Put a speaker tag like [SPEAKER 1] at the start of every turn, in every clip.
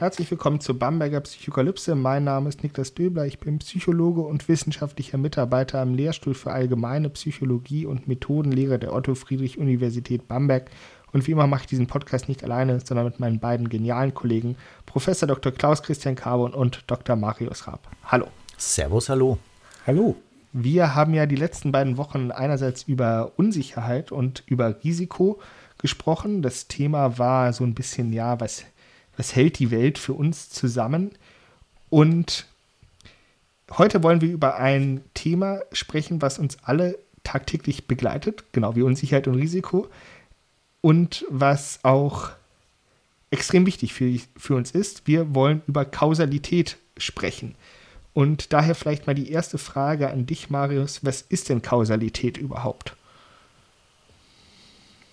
[SPEAKER 1] Herzlich willkommen zur Bamberger Psychokalypse. Mein Name ist Niklas Döbler. Ich bin Psychologe und wissenschaftlicher Mitarbeiter am Lehrstuhl für Allgemeine Psychologie und Methodenlehre der Otto-Friedrich-Universität Bamberg. Und wie immer mache ich diesen Podcast nicht alleine, sondern mit meinen beiden genialen Kollegen, Professor Dr. Klaus Christian Carbon und Dr. Marius Raab. Hallo.
[SPEAKER 2] Servus, hallo.
[SPEAKER 1] Hallo. Wir haben ja die letzten beiden Wochen einerseits über Unsicherheit und über Risiko gesprochen. Das Thema war so ein bisschen, ja, was was hält die Welt für uns zusammen. Und heute wollen wir über ein Thema sprechen, was uns alle tagtäglich begleitet, genau wie Unsicherheit und Risiko. Und was auch extrem wichtig für, für uns ist, wir wollen über Kausalität sprechen. Und daher vielleicht mal die erste Frage an dich, Marius. Was ist denn Kausalität überhaupt?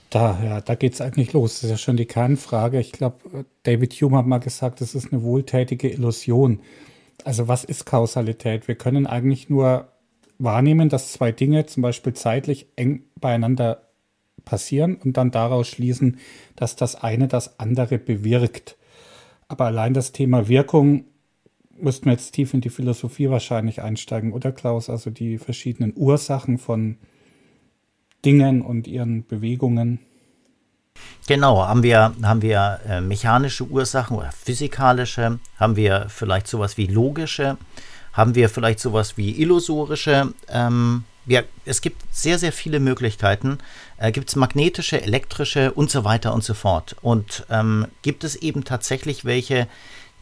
[SPEAKER 3] Da, ja, da geht es eigentlich los. Das ist ja schon die Kernfrage. Ich glaube, David Hume hat mal gesagt, das ist eine wohltätige Illusion. Also was ist Kausalität? Wir können eigentlich nur wahrnehmen, dass zwei Dinge zum Beispiel zeitlich eng beieinander passieren und dann daraus schließen, dass das eine das andere bewirkt. Aber allein das Thema Wirkung müssten wir jetzt tief in die Philosophie wahrscheinlich einsteigen, oder Klaus? Also die verschiedenen Ursachen von Dingen und ihren Bewegungen.
[SPEAKER 2] Genau, haben wir, haben wir äh, mechanische Ursachen oder physikalische, haben wir vielleicht sowas wie logische, haben wir vielleicht sowas wie illusorische. Ähm, ja, es gibt sehr, sehr viele Möglichkeiten. Äh, gibt es magnetische, elektrische und so weiter und so fort. Und ähm, gibt es eben tatsächlich welche,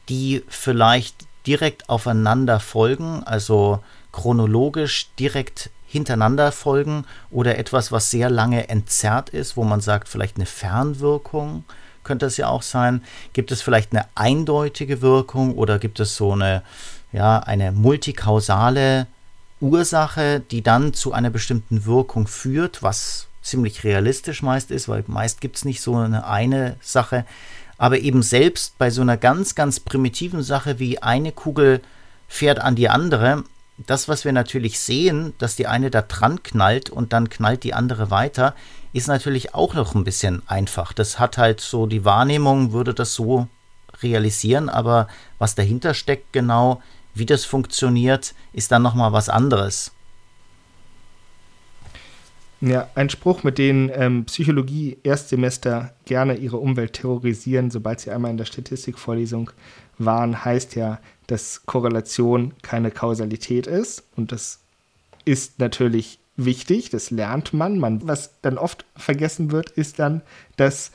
[SPEAKER 2] die vielleicht direkt aufeinander folgen, also chronologisch direkt hintereinander folgen oder etwas, was sehr lange entzerrt ist, wo man sagt, vielleicht eine Fernwirkung könnte es ja auch sein. Gibt es vielleicht eine eindeutige Wirkung oder gibt es so eine, ja, eine multikausale Ursache, die dann zu einer bestimmten Wirkung führt, was ziemlich realistisch meist ist, weil meist gibt es nicht so eine eine Sache. Aber eben selbst bei so einer ganz, ganz primitiven Sache wie eine Kugel fährt an die andere, das, was wir natürlich sehen, dass die eine da dran knallt und dann knallt die andere weiter, ist natürlich auch noch ein bisschen einfach. Das hat halt so die Wahrnehmung, würde das so realisieren, aber was dahinter steckt genau, wie das funktioniert, ist dann nochmal was anderes.
[SPEAKER 1] Ja, ein Spruch, mit dem ähm, Psychologie-Erstsemester gerne ihre Umwelt terrorisieren, sobald sie einmal in der Statistikvorlesung waren, heißt ja, dass Korrelation keine Kausalität ist. Und das ist natürlich wichtig, das lernt man. man. Was dann oft vergessen wird, ist dann, dass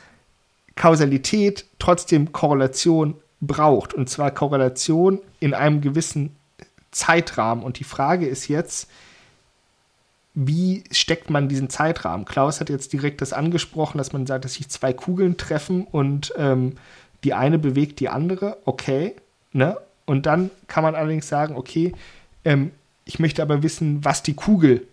[SPEAKER 1] Kausalität trotzdem Korrelation braucht. Und zwar Korrelation in einem gewissen Zeitrahmen. Und die Frage ist jetzt, wie steckt man diesen Zeitrahmen? Klaus hat jetzt direkt das angesprochen, dass man sagt, dass sich zwei Kugeln treffen und ähm, die eine bewegt die andere. Okay, ne? Und dann kann man allerdings sagen, okay, ähm, ich möchte aber wissen, was die Kugel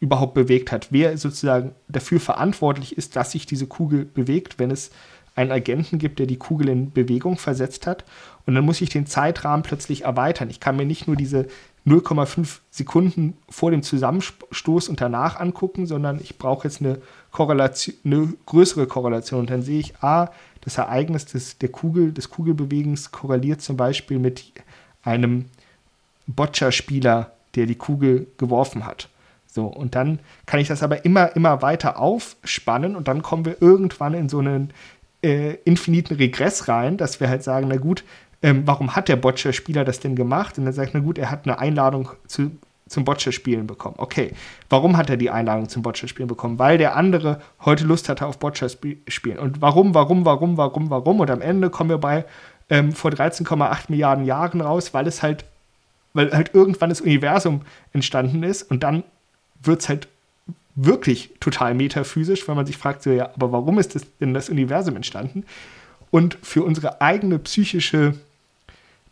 [SPEAKER 1] überhaupt bewegt hat. Wer sozusagen dafür verantwortlich ist, dass sich diese Kugel bewegt, wenn es einen Agenten gibt, der die Kugel in Bewegung versetzt hat. Und dann muss ich den Zeitrahmen plötzlich erweitern. Ich kann mir nicht nur diese 0,5 Sekunden vor dem Zusammenstoß und danach angucken, sondern ich brauche jetzt eine Korrelation, eine größere Korrelation. Und dann sehe ich, ah, das Ereignis des, der Kugel, des Kugelbewegens korreliert zum Beispiel mit einem Boccia-Spieler, der die Kugel geworfen hat. So, und dann kann ich das aber immer, immer weiter aufspannen und dann kommen wir irgendwann in so einen äh, infiniten Regress rein, dass wir halt sagen, na gut, ähm, warum hat der Boccia-Spieler das denn gemacht? Und dann sagt, na gut, er hat eine Einladung zu, zum Boccia-Spielen bekommen. Okay, warum hat er die Einladung zum Boccia-Spielen bekommen? Weil der andere heute Lust hatte auf Boccia-Spielen. Und warum, warum, warum, warum, warum? Und am Ende kommen wir bei ähm, vor 13,8 Milliarden Jahren raus, weil es halt, weil halt irgendwann das Universum entstanden ist und dann wird es halt wirklich total metaphysisch, weil man sich fragt, so, ja, aber warum ist das denn das Universum entstanden? Und für unsere eigene psychische,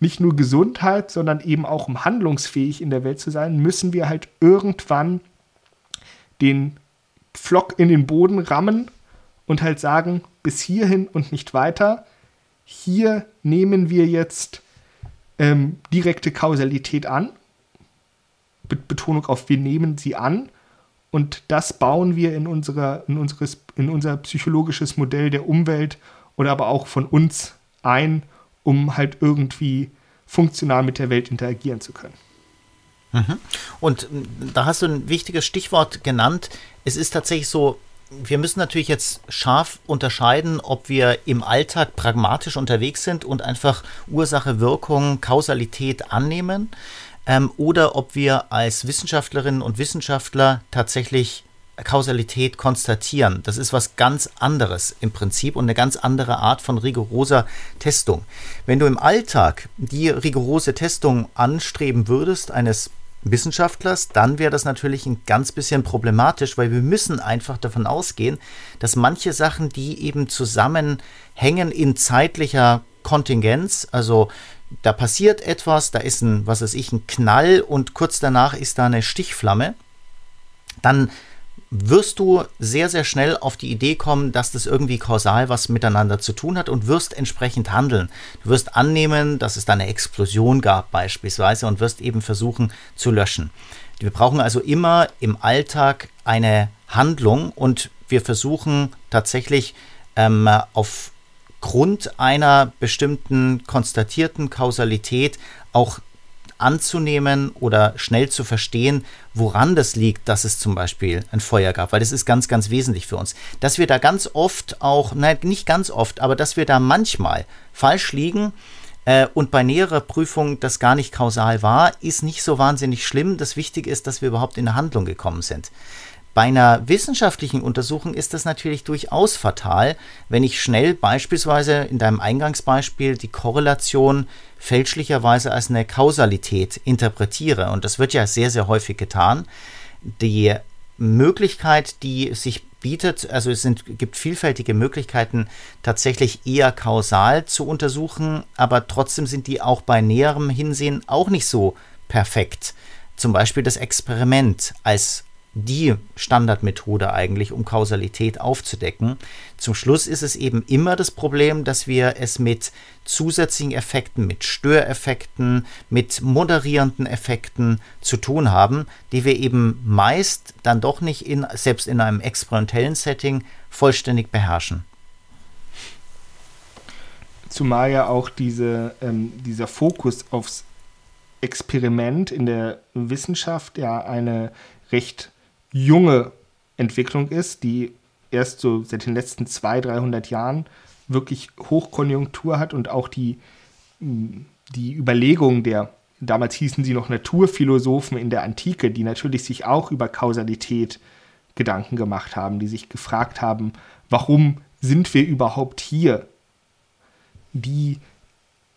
[SPEAKER 1] nicht nur Gesundheit, sondern eben auch um handlungsfähig in der Welt zu sein, müssen wir halt irgendwann den Flock in den Boden rammen und halt sagen, bis hierhin und nicht weiter. Hier nehmen wir jetzt ähm, direkte Kausalität an. Be Betonung auf wir nehmen sie an. Und das bauen wir in, unserer, in, unseres, in unser psychologisches Modell der Umwelt oder aber auch von uns ein, um halt irgendwie funktional mit der Welt interagieren zu können.
[SPEAKER 2] Mhm. Und da hast du ein wichtiges Stichwort genannt. Es ist tatsächlich so, wir müssen natürlich jetzt scharf unterscheiden, ob wir im Alltag pragmatisch unterwegs sind und einfach Ursache, Wirkung, Kausalität annehmen ähm, oder ob wir als Wissenschaftlerinnen und Wissenschaftler tatsächlich Kausalität konstatieren. Das ist was ganz anderes im Prinzip und eine ganz andere Art von rigoroser Testung. Wenn du im Alltag die rigorose Testung anstreben würdest, eines Wissenschaftlers, dann wäre das natürlich ein ganz bisschen problematisch, weil wir müssen einfach davon ausgehen, dass manche Sachen, die eben zusammenhängen in zeitlicher Kontingenz, also da passiert etwas, da ist ein, was weiß ich, ein Knall und kurz danach ist da eine Stichflamme, dann wirst du sehr, sehr schnell auf die Idee kommen, dass das irgendwie kausal was miteinander zu tun hat und wirst entsprechend handeln. Du wirst annehmen, dass es da eine Explosion gab beispielsweise und wirst eben versuchen zu löschen. Wir brauchen also immer im Alltag eine Handlung und wir versuchen tatsächlich ähm, aufgrund einer bestimmten konstatierten Kausalität auch anzunehmen oder schnell zu verstehen, woran das liegt, dass es zum Beispiel ein Feuer gab, weil das ist ganz, ganz wesentlich für uns. Dass wir da ganz oft auch, nein, nicht ganz oft, aber dass wir da manchmal falsch liegen, äh, und bei näherer Prüfung das gar nicht kausal war, ist nicht so wahnsinnig schlimm. Das Wichtige ist, dass wir überhaupt in eine Handlung gekommen sind. Bei einer wissenschaftlichen Untersuchung ist das natürlich durchaus fatal, wenn ich schnell beispielsweise in deinem Eingangsbeispiel die Korrelation fälschlicherweise als eine Kausalität interpretiere. Und das wird ja sehr, sehr häufig getan. Die Möglichkeit, die sich bietet, also es sind, gibt vielfältige Möglichkeiten, tatsächlich eher kausal zu untersuchen, aber trotzdem sind die auch bei näherem Hinsehen auch nicht so perfekt. Zum Beispiel das Experiment als die Standardmethode eigentlich, um Kausalität aufzudecken. Zum Schluss ist es eben immer das Problem, dass wir es mit zusätzlichen Effekten, mit Störeffekten, mit moderierenden Effekten zu tun haben, die wir eben meist dann doch nicht in, selbst in einem experimentellen Setting vollständig beherrschen.
[SPEAKER 1] Zumal ja auch diese, ähm, dieser Fokus aufs Experiment in der Wissenschaft ja eine recht junge Entwicklung ist, die erst so seit den letzten 200, 300 Jahren wirklich Hochkonjunktur hat und auch die, die Überlegungen der, damals hießen sie noch Naturphilosophen in der Antike, die natürlich sich auch über Kausalität Gedanken gemacht haben, die sich gefragt haben, warum sind wir überhaupt hier? Die,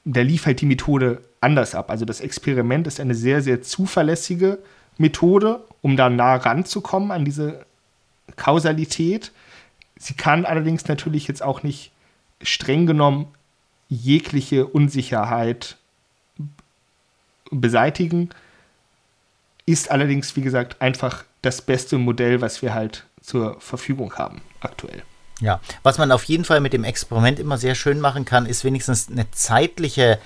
[SPEAKER 1] da lief halt die Methode anders ab. Also das Experiment ist eine sehr, sehr zuverlässige Methode, um da nah ranzukommen an diese Kausalität. Sie kann allerdings natürlich jetzt auch nicht streng genommen jegliche Unsicherheit beseitigen, ist allerdings, wie gesagt, einfach das beste Modell, was wir halt zur Verfügung haben aktuell.
[SPEAKER 2] Ja, was man auf jeden Fall mit dem Experiment immer sehr schön machen kann, ist wenigstens eine zeitliche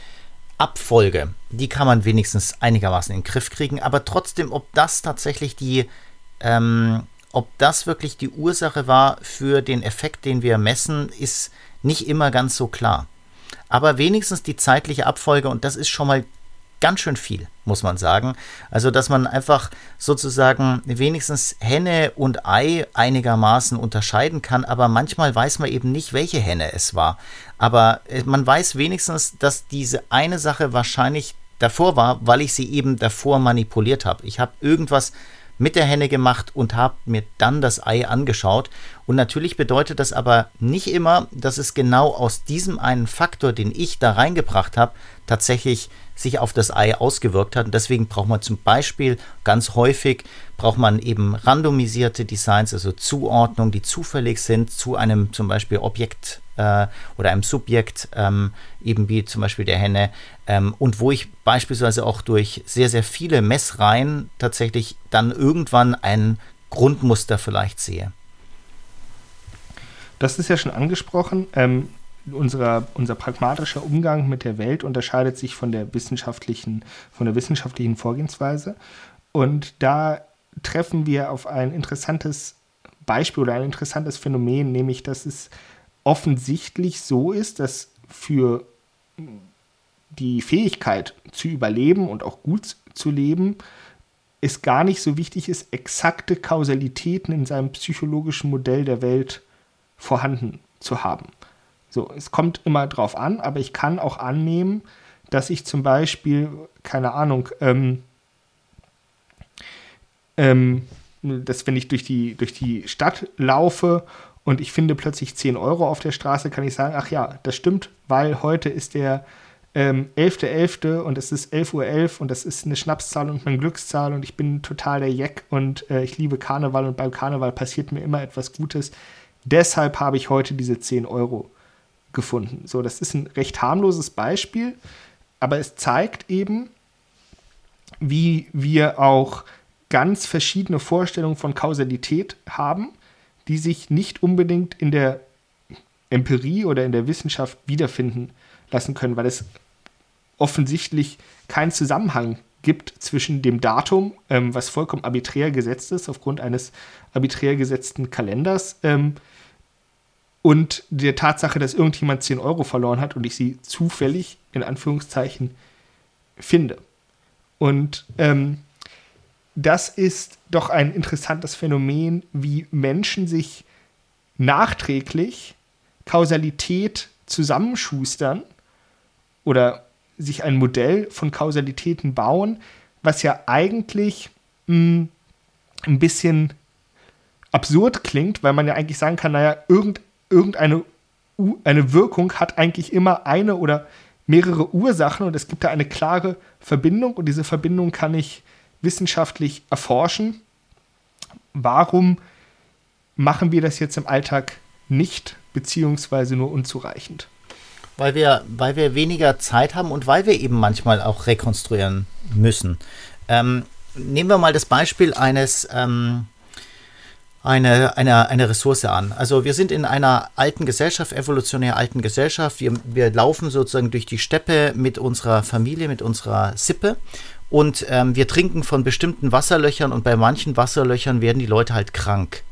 [SPEAKER 2] Abfolge, die kann man wenigstens einigermaßen in den Griff kriegen, aber trotzdem, ob das tatsächlich die, ähm, ob das wirklich die Ursache war für den Effekt, den wir messen, ist nicht immer ganz so klar. Aber wenigstens die zeitliche Abfolge, und das ist schon mal ganz schön viel, muss man sagen. Also, dass man einfach sozusagen wenigstens Henne und Ei einigermaßen unterscheiden kann, aber manchmal weiß man eben nicht, welche Henne es war. Aber äh, man weiß wenigstens, dass diese eine Sache wahrscheinlich davor war, weil ich sie eben davor manipuliert habe. Ich habe irgendwas mit der Henne gemacht und habe mir dann das Ei angeschaut. Und natürlich bedeutet das aber nicht immer, dass es genau aus diesem einen Faktor, den ich da reingebracht habe, tatsächlich sich auf das Ei ausgewirkt hat. Und deswegen braucht man zum Beispiel ganz häufig braucht man eben randomisierte Designs, also Zuordnungen, die zufällig sind zu einem zum Beispiel Objekt äh, oder einem Subjekt, ähm, eben wie zum Beispiel der Henne. Ähm, und wo ich beispielsweise auch durch sehr, sehr viele Messreihen tatsächlich dann irgendwann ein Grundmuster vielleicht sehe.
[SPEAKER 1] Das ist ja schon angesprochen. Ähm, unser, unser pragmatischer Umgang mit der Welt unterscheidet sich von der wissenschaftlichen, von der wissenschaftlichen Vorgehensweise. Und da treffen wir auf ein interessantes Beispiel oder ein interessantes Phänomen, nämlich dass es offensichtlich so ist, dass für die Fähigkeit zu überleben und auch gut zu leben, es gar nicht so wichtig ist, exakte Kausalitäten in seinem psychologischen Modell der Welt vorhanden zu haben. So, es kommt immer drauf an, aber ich kann auch annehmen, dass ich zum Beispiel, keine Ahnung, ähm, ähm, dass wenn ich durch die, durch die Stadt laufe und ich finde plötzlich 10 Euro auf der Straße, kann ich sagen, ach ja, das stimmt, weil heute ist der ähm, 11.11. .11. und es ist 11.11 Uhr .11 und das ist eine Schnapszahl und eine Glückszahl und ich bin total der Jack und äh, ich liebe Karneval und beim Karneval passiert mir immer etwas Gutes. Deshalb habe ich heute diese 10 Euro gefunden. So, das ist ein recht harmloses Beispiel, aber es zeigt eben, wie wir auch ganz verschiedene Vorstellungen von Kausalität haben, die sich nicht unbedingt in der Empirie oder in der Wissenschaft wiederfinden lassen können, weil es offensichtlich keinen Zusammenhang gibt zwischen dem Datum, ähm, was vollkommen arbiträr gesetzt ist, aufgrund eines arbiträr gesetzten Kalenders, ähm, und der Tatsache, dass irgendjemand 10 Euro verloren hat und ich sie zufällig, in Anführungszeichen, finde. Und ähm, das ist doch ein interessantes Phänomen, wie Menschen sich nachträglich Kausalität zusammenschustern oder sich ein Modell von Kausalitäten bauen, was ja eigentlich mh, hm, ein bisschen absurd klingt, weil man ja eigentlich sagen kann, naja, irgend, irgendeine eine Wirkung hat eigentlich immer eine oder mehrere Ursachen und es gibt da eine klare Verbindung und diese Verbindung kann ich wissenschaftlich erforschen. Warum machen wir das jetzt im Alltag nicht, beziehungsweise nur unzureichend?
[SPEAKER 2] Weil wir, weil wir weniger Zeit haben und weil wir eben manchmal auch rekonstruieren müssen. Ähm, nehmen wir mal das Beispiel eines, ähm, eine, eine, eine Ressource an. Also wir sind in einer alten Gesellschaft, evolutionär alten Gesellschaft. Wir, wir laufen sozusagen durch die Steppe mit unserer Familie, mit unserer Sippe und ähm, wir trinken von bestimmten Wasserlöchern und bei manchen Wasserlöchern werden die Leute halt krank.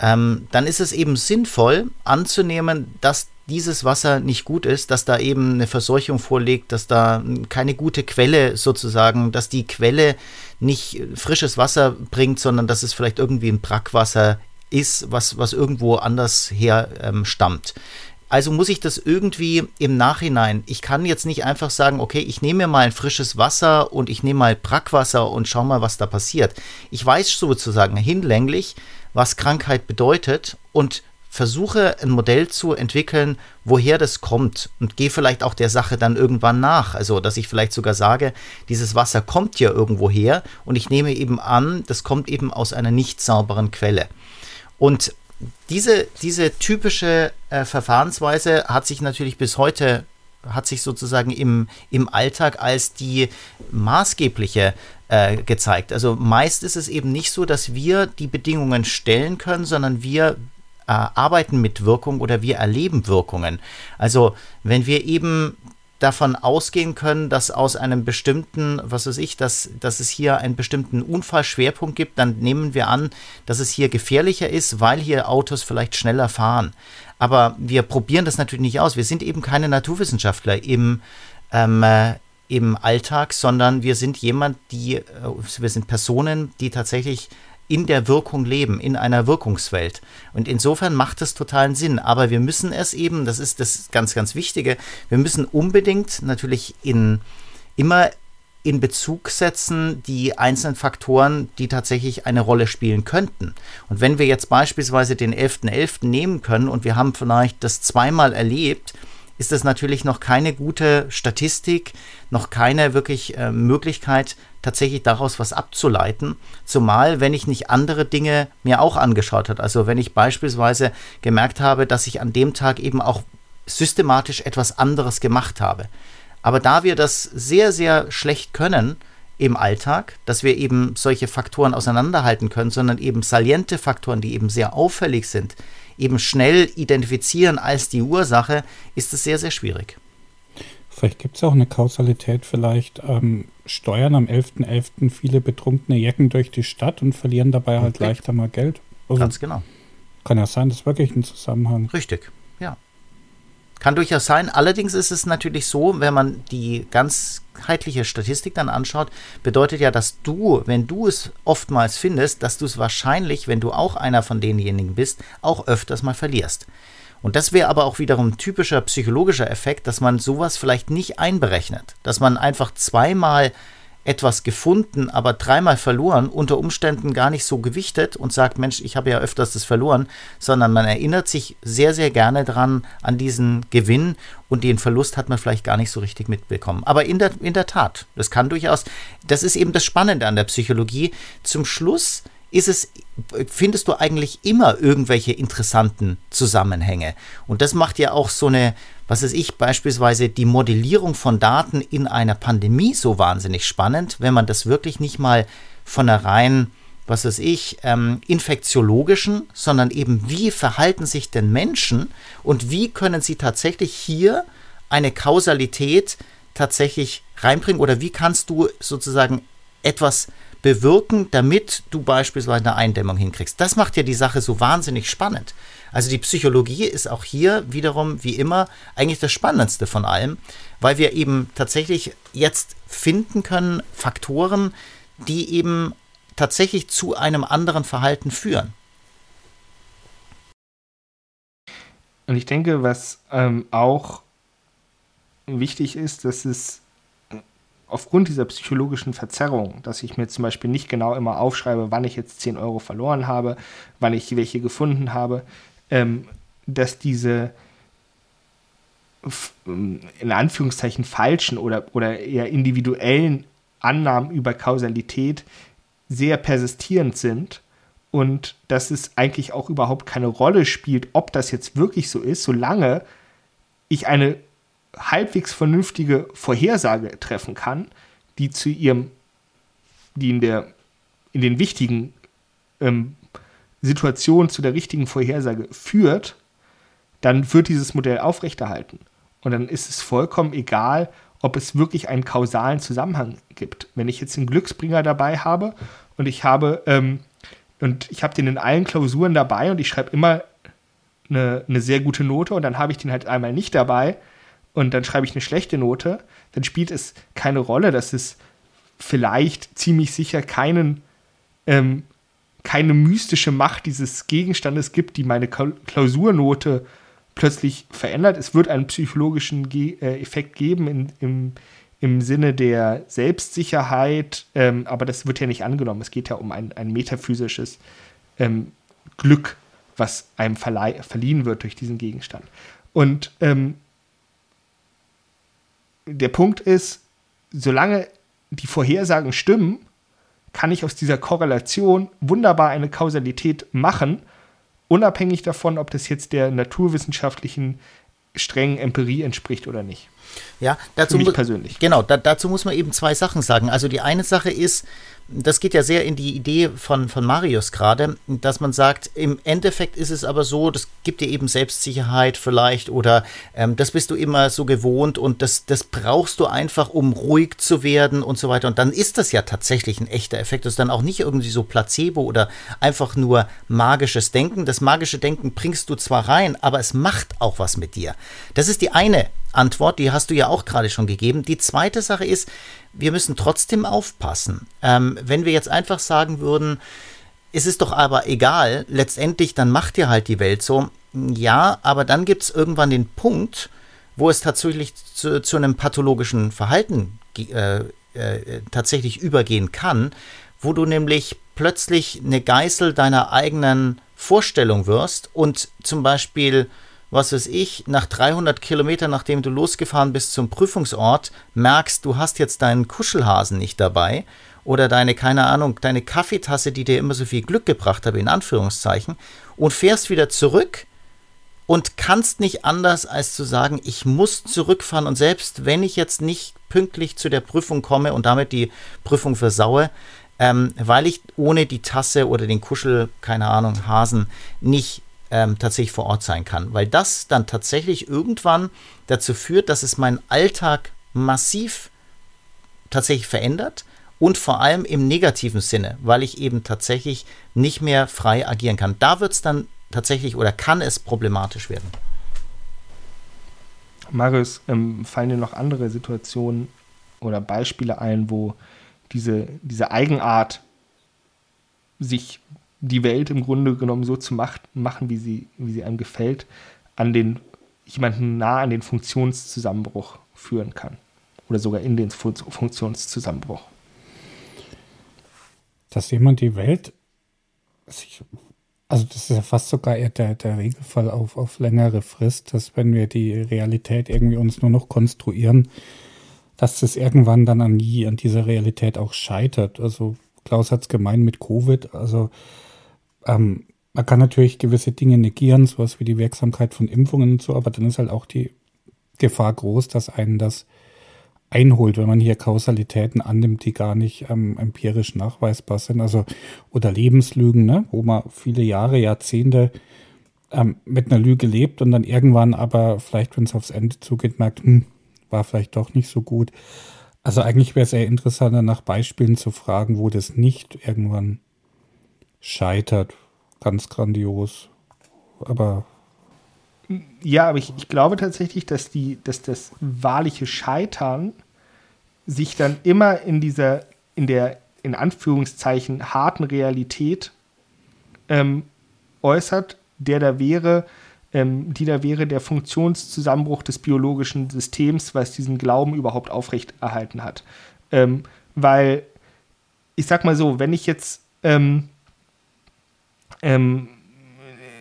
[SPEAKER 2] Ähm, dann ist es eben sinnvoll anzunehmen, dass dieses Wasser nicht gut ist, dass da eben eine Verseuchung vorliegt, dass da keine gute Quelle sozusagen, dass die Quelle nicht frisches Wasser bringt, sondern dass es vielleicht irgendwie ein Brackwasser ist, was, was irgendwo anders her ähm, stammt. Also muss ich das irgendwie im Nachhinein, ich kann jetzt nicht einfach sagen, okay, ich nehme mir mal ein frisches Wasser und ich nehme mal Brackwasser und schau mal, was da passiert. Ich weiß sozusagen hinlänglich, was Krankheit bedeutet und versuche ein Modell zu entwickeln, woher das kommt und gehe vielleicht auch der Sache dann irgendwann nach. Also, dass ich vielleicht sogar sage, dieses Wasser kommt ja irgendwo her und ich nehme eben an, das kommt eben aus einer nicht sauberen Quelle. Und diese, diese typische äh, Verfahrensweise hat sich natürlich bis heute, hat sich sozusagen im, im Alltag als die maßgebliche äh, gezeigt. Also meist ist es eben nicht so, dass wir die Bedingungen stellen können, sondern wir äh, arbeiten mit Wirkung oder wir erleben Wirkungen. Also wenn wir eben davon ausgehen können, dass aus einem bestimmten, was weiß ich, dass, dass es hier einen bestimmten Unfallschwerpunkt gibt, dann nehmen wir an, dass es hier gefährlicher ist, weil hier Autos vielleicht schneller fahren. Aber wir probieren das natürlich nicht aus. Wir sind eben keine Naturwissenschaftler im, ähm, äh, im Alltag, sondern wir sind jemand, die, äh, wir sind Personen, die tatsächlich in der Wirkung leben, in einer Wirkungswelt. Und insofern macht es totalen Sinn. Aber wir müssen es eben, das ist das ganz, ganz Wichtige, wir müssen unbedingt natürlich in immer in Bezug setzen die einzelnen Faktoren, die tatsächlich eine Rolle spielen könnten. Und wenn wir jetzt beispielsweise den 11.11. .11. nehmen können und wir haben vielleicht das zweimal erlebt, ist das natürlich noch keine gute Statistik, noch keine wirklich äh, Möglichkeit, tatsächlich daraus was abzuleiten. Zumal, wenn ich nicht andere Dinge mir auch angeschaut habe. Also wenn ich beispielsweise gemerkt habe, dass ich an dem Tag eben auch systematisch etwas anderes gemacht habe. Aber da wir das sehr, sehr schlecht können, im Alltag, dass wir eben solche Faktoren auseinanderhalten können, sondern eben saliente Faktoren, die eben sehr auffällig sind, eben schnell identifizieren als die Ursache, ist es sehr, sehr schwierig.
[SPEAKER 3] Vielleicht gibt es auch eine Kausalität, vielleicht ähm, steuern am 11.11. .11. viele betrunkene Jecken durch die Stadt und verlieren dabei halt okay. leichter mal Geld.
[SPEAKER 2] Also, Ganz genau.
[SPEAKER 3] Kann ja sein, das ist wirklich ein Zusammenhang.
[SPEAKER 2] Richtig, ja. Kann durchaus sein. Allerdings ist es natürlich so, wenn man die ganzheitliche Statistik dann anschaut, bedeutet ja, dass du, wenn du es oftmals findest, dass du es wahrscheinlich, wenn du auch einer von denjenigen bist, auch öfters mal verlierst. Und das wäre aber auch wiederum ein typischer psychologischer Effekt, dass man sowas vielleicht nicht einberechnet. Dass man einfach zweimal etwas gefunden, aber dreimal verloren, unter Umständen gar nicht so gewichtet und sagt, Mensch, ich habe ja öfters das verloren, sondern man erinnert sich sehr, sehr gerne dran an diesen Gewinn und den Verlust hat man vielleicht gar nicht so richtig mitbekommen. Aber in der, in der Tat, das kann durchaus, das ist eben das Spannende an der Psychologie. Zum Schluss ist es, findest du eigentlich immer irgendwelche interessanten Zusammenhänge. Und das macht ja auch so eine, was weiß ich, beispielsweise die Modellierung von Daten in einer Pandemie so wahnsinnig spannend, wenn man das wirklich nicht mal von einer rein, was weiß ich, ähm, infektiologischen, sondern eben wie verhalten sich denn Menschen und wie können sie tatsächlich hier eine Kausalität tatsächlich reinbringen oder wie kannst du sozusagen etwas bewirken, damit du beispielsweise eine Eindämmung hinkriegst. Das macht ja die Sache so wahnsinnig spannend. Also die Psychologie ist auch hier wiederum, wie immer, eigentlich das Spannendste von allem, weil wir eben tatsächlich jetzt finden können, Faktoren, die eben tatsächlich zu einem anderen Verhalten führen.
[SPEAKER 1] Und ich denke, was ähm, auch wichtig ist, dass es aufgrund dieser psychologischen Verzerrung, dass ich mir zum Beispiel nicht genau immer aufschreibe, wann ich jetzt 10 Euro verloren habe, wann ich welche gefunden habe, ähm, dass diese ähm, in Anführungszeichen falschen oder, oder eher individuellen Annahmen über Kausalität sehr persistierend sind und dass es eigentlich auch überhaupt keine Rolle spielt, ob das jetzt wirklich so ist, solange ich eine halbwegs vernünftige Vorhersage treffen kann, die zu ihrem, die in der, in den wichtigen ähm, Situationen zu der richtigen Vorhersage führt, dann wird dieses Modell aufrechterhalten. Und dann ist es vollkommen egal, ob es wirklich einen kausalen Zusammenhang gibt. Wenn ich jetzt einen Glücksbringer dabei habe und ich habe ähm, und ich habe den in allen Klausuren dabei und ich schreibe immer eine, eine sehr gute Note und dann habe ich den halt einmal nicht dabei, und dann schreibe ich eine schlechte Note, dann spielt es keine Rolle, dass es vielleicht ziemlich sicher keinen, ähm, keine mystische Macht dieses Gegenstandes gibt, die meine Klausurnote plötzlich verändert. Es wird einen psychologischen Ge äh, Effekt geben in, im, im Sinne der Selbstsicherheit, ähm, aber das wird ja nicht angenommen. Es geht ja um ein, ein metaphysisches ähm, Glück, was einem verliehen wird durch diesen Gegenstand. Und ähm, der Punkt ist, solange die Vorhersagen stimmen, kann ich aus dieser Korrelation wunderbar eine Kausalität machen, unabhängig davon, ob das jetzt der naturwissenschaftlichen strengen Empirie entspricht oder nicht.
[SPEAKER 2] Ja, dazu Für mich persönlich. Genau, da, dazu muss man eben zwei Sachen sagen. Also die eine Sache ist, das geht ja sehr in die Idee von, von Marius gerade, dass man sagt, im Endeffekt ist es aber so, das gibt dir eben Selbstsicherheit vielleicht oder ähm, das bist du immer so gewohnt und das, das brauchst du einfach, um ruhig zu werden und so weiter. Und dann ist das ja tatsächlich ein echter Effekt. Das ist dann auch nicht irgendwie so Placebo oder einfach nur magisches Denken. Das magische Denken bringst du zwar rein, aber es macht auch was mit dir. Das ist die eine Antwort, die hast du ja auch gerade schon gegeben. Die zweite Sache ist, wir müssen trotzdem aufpassen. Ähm, wenn wir jetzt einfach sagen würden, es ist doch aber egal, letztendlich, dann macht ihr halt die Welt so. Ja, aber dann gibt es irgendwann den Punkt, wo es tatsächlich zu, zu einem pathologischen Verhalten äh, äh, tatsächlich übergehen kann, wo du nämlich plötzlich eine Geißel deiner eigenen Vorstellung wirst und zum Beispiel was weiß ich, nach 300 Kilometern, nachdem du losgefahren bist zum Prüfungsort, merkst, du hast jetzt deinen Kuschelhasen nicht dabei oder deine, keine Ahnung, deine Kaffeetasse, die dir immer so viel Glück gebracht hat, in Anführungszeichen, und fährst wieder zurück und kannst nicht anders als zu sagen, ich muss zurückfahren. Und selbst wenn ich jetzt nicht pünktlich zu der Prüfung komme und damit die Prüfung versaue, ähm, weil ich ohne die Tasse oder den Kuschel, keine Ahnung, Hasen nicht ähm, tatsächlich vor Ort sein kann. Weil das dann tatsächlich irgendwann dazu führt, dass es meinen Alltag massiv tatsächlich verändert und vor allem im negativen Sinne, weil ich eben tatsächlich nicht mehr frei agieren kann. Da wird es dann tatsächlich oder kann es problematisch werden.
[SPEAKER 1] Marius, ähm, fallen dir noch andere Situationen oder Beispiele ein, wo diese, diese Eigenart, sich die Welt im Grunde genommen so zu macht, machen, wie sie, wie sie einem gefällt, an den jemanden nah an den Funktionszusammenbruch führen kann. Oder sogar in den Funktionszusammenbruch.
[SPEAKER 3] Dass jemand die Welt also das ist ja fast sogar eher der, der Regelfall auf, auf längere Frist, dass wenn wir die Realität irgendwie uns nur noch konstruieren, dass das irgendwann dann an, an dieser Realität auch scheitert. Also Klaus hat es gemeint mit Covid. Also ähm, man kann natürlich gewisse Dinge negieren, sowas wie die Wirksamkeit von Impfungen und so, aber dann ist halt auch die Gefahr groß, dass einen das einholt, wenn man hier Kausalitäten annimmt, die gar nicht ähm, empirisch nachweisbar sind. Also oder Lebenslügen, ne? wo man viele Jahre, Jahrzehnte ähm, mit einer Lüge lebt und dann irgendwann aber vielleicht, wenn es aufs Ende zugeht, merkt, hm, war vielleicht doch nicht so gut. Also eigentlich wäre es eher interessanter, nach Beispielen zu fragen, wo das nicht irgendwann scheitert. Ganz grandios. Aber
[SPEAKER 1] ja, aber ich, ich glaube tatsächlich, dass, die, dass das wahrliche Scheitern sich dann immer in dieser, in der, in Anführungszeichen, harten Realität ähm, äußert, der da wäre, ähm, die da wäre der Funktionszusammenbruch des biologischen Systems, was diesen Glauben überhaupt aufrechterhalten hat. Ähm, weil, ich sag mal so, wenn ich jetzt ähm, ähm,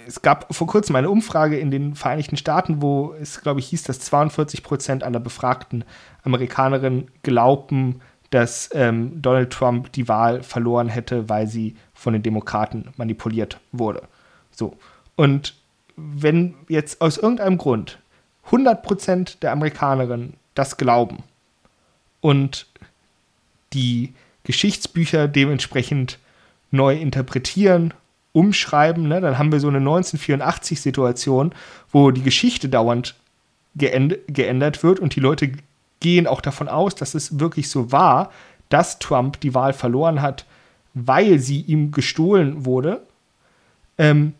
[SPEAKER 1] es gab vor kurzem eine Umfrage in den Vereinigten Staaten, wo es, glaube ich, hieß, dass 42 Prozent aller befragten Amerikanerinnen glaubten, dass ähm, Donald Trump die Wahl verloren hätte, weil sie von den Demokraten manipuliert wurde. So. Und wenn jetzt aus irgendeinem Grund 100 Prozent der Amerikanerinnen das glauben und die Geschichtsbücher dementsprechend neu interpretieren umschreiben, ne, dann haben wir so eine 1984-Situation, wo die Geschichte dauernd geändert wird und die Leute gehen auch davon aus, dass es wirklich so war, dass Trump die Wahl verloren hat, weil sie ihm gestohlen wurde. Ähm,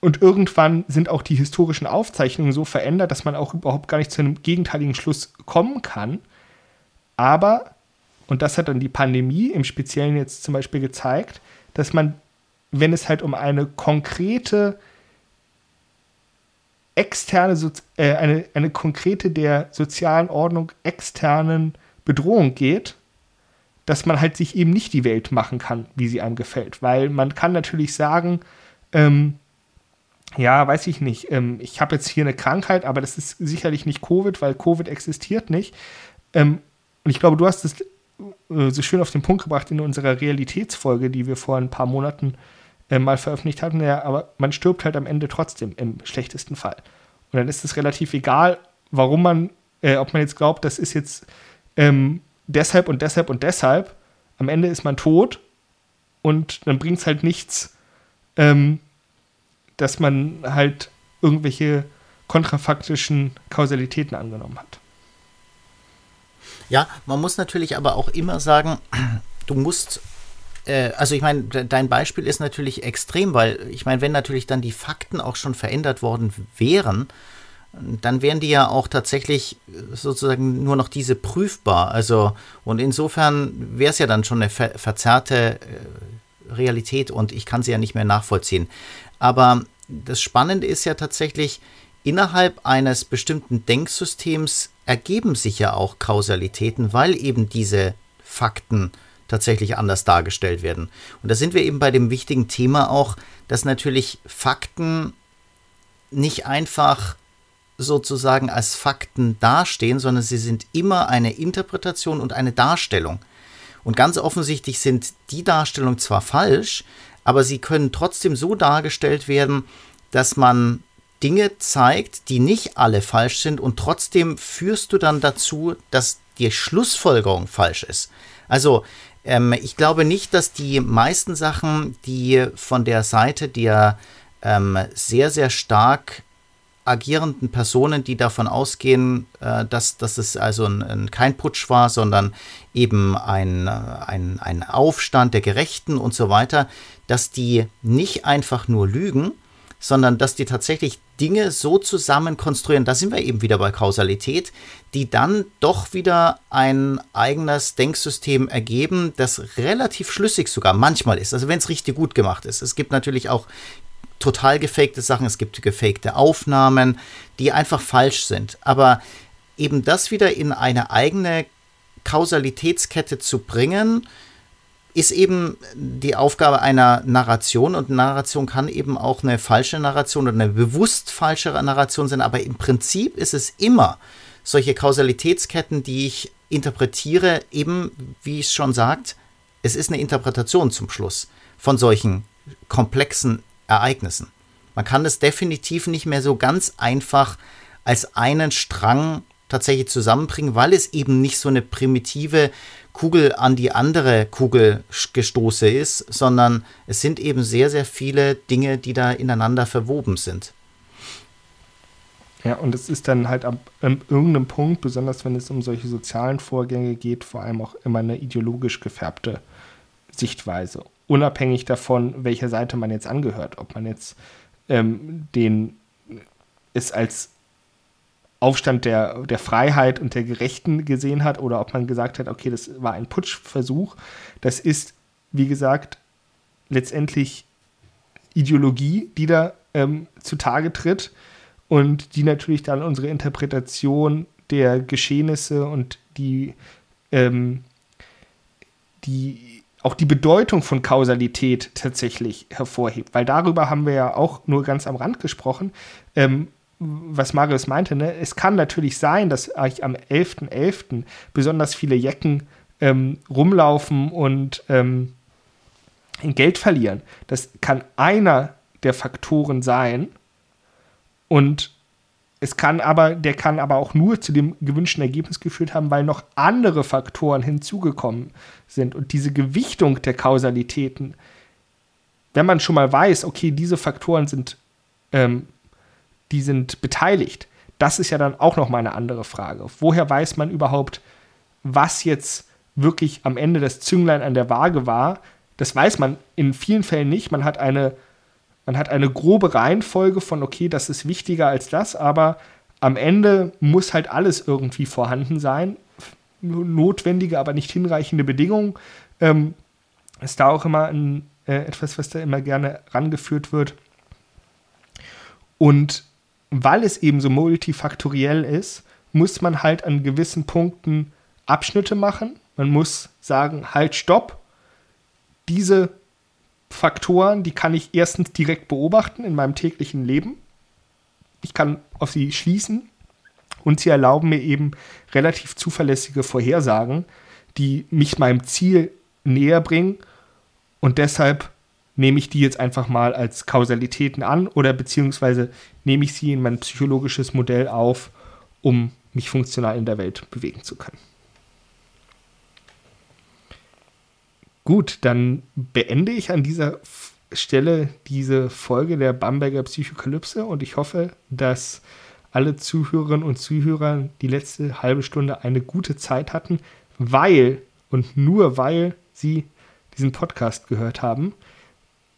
[SPEAKER 1] und irgendwann sind auch die historischen Aufzeichnungen so verändert, dass man auch überhaupt gar nicht zu einem gegenteiligen Schluss kommen kann. Aber, und das hat dann die Pandemie im Speziellen jetzt zum Beispiel gezeigt, dass man wenn es halt um eine konkrete externe, äh, eine, eine konkrete der sozialen Ordnung externen Bedrohung geht, dass man halt sich eben nicht die Welt machen kann, wie sie einem gefällt. Weil man kann natürlich sagen, ähm, ja, weiß ich nicht, ähm, ich habe jetzt hier eine Krankheit, aber das ist sicherlich nicht Covid, weil Covid existiert nicht. Ähm, und ich glaube, du hast es äh, so schön auf den Punkt gebracht in unserer Realitätsfolge, die wir vor ein paar Monaten äh, mal veröffentlicht hatten, ja, aber man stirbt halt am Ende trotzdem im schlechtesten Fall. Und dann ist es relativ egal, warum man, äh, ob man jetzt glaubt, das ist jetzt ähm, deshalb und deshalb und deshalb. Am Ende ist man tot und dann bringt es halt nichts, ähm, dass man halt irgendwelche kontrafaktischen Kausalitäten angenommen hat.
[SPEAKER 2] Ja, man muss natürlich aber auch immer sagen, du musst äh, also ich meine, dein Beispiel ist natürlich extrem, weil ich meine, wenn natürlich dann die Fakten auch schon verändert worden wären, dann wären die ja auch tatsächlich sozusagen nur noch diese prüfbar. Also, und insofern wäre es ja dann schon eine ver verzerrte äh, Realität und ich kann sie ja nicht mehr nachvollziehen. Aber das Spannende ist ja tatsächlich, innerhalb eines bestimmten Denksystems ergeben sich ja auch Kausalitäten, weil eben diese Fakten äh, tatsächlich anders dargestellt werden. Und da sind wir eben bei dem wichtigen Thema auch, dass natürlich Fakten nicht einfach sozusagen als Fakten dastehen, sondern sie sind immer eine Interpretation und eine Darstellung. Und ganz offensichtlich sind die Darstellungen zwar falsch, aber sie können trotzdem so dargestellt werden, dass man Dinge zeigt, die nicht alle falsch sind und trotzdem führst du dann dazu, dass die Schlussfolgerung falsch ist. Also ähm, ich glaube nicht, dass die meisten Sachen, die von der Seite der ähm, sehr, sehr stark agierenden Personen, die davon ausgehen, äh, dass, dass es also ein, ein, kein Putsch war, sondern eben ein, ein, ein Aufstand der Gerechten und so weiter, dass die nicht einfach nur lügen, sondern dass die tatsächlich Dinge so zusammen konstruieren, da sind wir eben wieder bei Kausalität, die dann doch wieder ein eigenes Denksystem ergeben, das relativ schlüssig sogar manchmal ist, also wenn es richtig gut gemacht ist. Es gibt natürlich auch total gefakte Sachen, es gibt gefakte Aufnahmen, die einfach falsch sind, aber eben das wieder in eine eigene Kausalitätskette zu bringen, ist eben die Aufgabe einer Narration und Narration kann eben auch eine falsche Narration oder eine bewusst falsche Narration sein, aber im Prinzip ist es immer solche Kausalitätsketten, die ich interpretiere, eben wie es schon sagt, es ist eine Interpretation zum Schluss von solchen komplexen Ereignissen. Man kann es definitiv nicht mehr so ganz einfach als einen Strang tatsächlich zusammenbringen, weil es eben nicht so eine primitive Kugel an die andere Kugel gestoßen ist, sondern es sind eben sehr, sehr viele Dinge, die da ineinander verwoben sind.
[SPEAKER 1] Ja, und es ist dann halt ab irgendeinem Punkt, besonders wenn es um solche sozialen Vorgänge geht, vor allem auch immer eine ideologisch gefärbte Sichtweise. Unabhängig davon, welcher Seite man jetzt angehört, ob man jetzt ähm, den es als Aufstand der, der Freiheit und der Gerechten gesehen hat oder ob man gesagt hat, okay, das war ein Putschversuch. Das ist, wie gesagt, letztendlich Ideologie, die da ähm, zutage tritt und die natürlich dann unsere Interpretation der Geschehnisse und die, ähm, die auch die Bedeutung von Kausalität tatsächlich hervorhebt. Weil darüber haben wir ja auch nur ganz am Rand gesprochen. Ähm, was Marius meinte, ne, es kann natürlich sein, dass eigentlich am 11.11. .11. besonders viele Jecken ähm, rumlaufen und ähm, Geld verlieren. Das kann einer der Faktoren sein. Und es kann aber, der kann aber auch nur zu dem gewünschten Ergebnis geführt haben, weil noch andere Faktoren hinzugekommen sind. Und diese Gewichtung der Kausalitäten, wenn man schon mal weiß, okay, diese Faktoren sind ähm, die sind beteiligt. Das ist ja dann auch noch mal eine andere Frage. Woher weiß man überhaupt, was jetzt wirklich am Ende das Zünglein an der Waage war? Das weiß man in vielen Fällen nicht. Man hat eine, man hat eine grobe Reihenfolge von, okay, das ist wichtiger als das, aber am Ende muss halt alles irgendwie vorhanden sein. Notwendige, aber nicht hinreichende Bedingungen. Ähm, ist da auch immer ein, äh, etwas, was da immer gerne rangeführt wird. Und weil es eben so multifaktoriell ist, muss man halt an gewissen Punkten Abschnitte machen. Man muss sagen, halt, stopp. Diese Faktoren, die kann ich erstens direkt beobachten in meinem täglichen Leben. Ich kann auf sie schließen und sie erlauben mir eben relativ zuverlässige Vorhersagen, die mich meinem Ziel näher bringen und deshalb nehme ich die jetzt einfach mal als Kausalitäten an oder beziehungsweise nehme ich sie in mein psychologisches Modell auf, um mich funktional in der Welt bewegen zu können. Gut, dann beende ich an dieser Stelle diese Folge der Bamberger Psychokalypse und ich hoffe, dass alle Zuhörerinnen und Zuhörer die letzte halbe Stunde eine gute Zeit hatten, weil und nur weil sie diesen Podcast gehört haben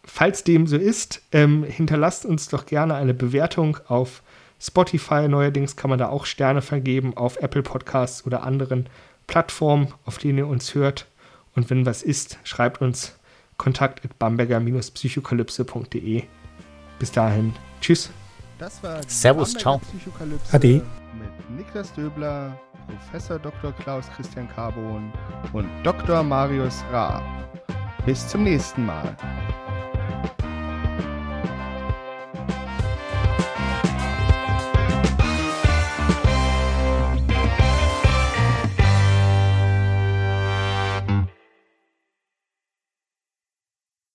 [SPEAKER 1] falls dem so ist, ähm, hinterlasst uns doch gerne eine Bewertung auf Spotify. Neuerdings kann man da auch Sterne vergeben auf Apple Podcasts oder anderen Plattformen, auf denen ihr uns hört. Und wenn was ist, schreibt uns kontakt at bamberger-psychokalypse.de. Bis dahin, tschüss.
[SPEAKER 2] Das war Servus, ciao.
[SPEAKER 1] Ade. Mit Niklas Döbler, Professor Dr. Klaus Christian Carbon und Dr. Marius Raab. Bis zum nächsten Mal.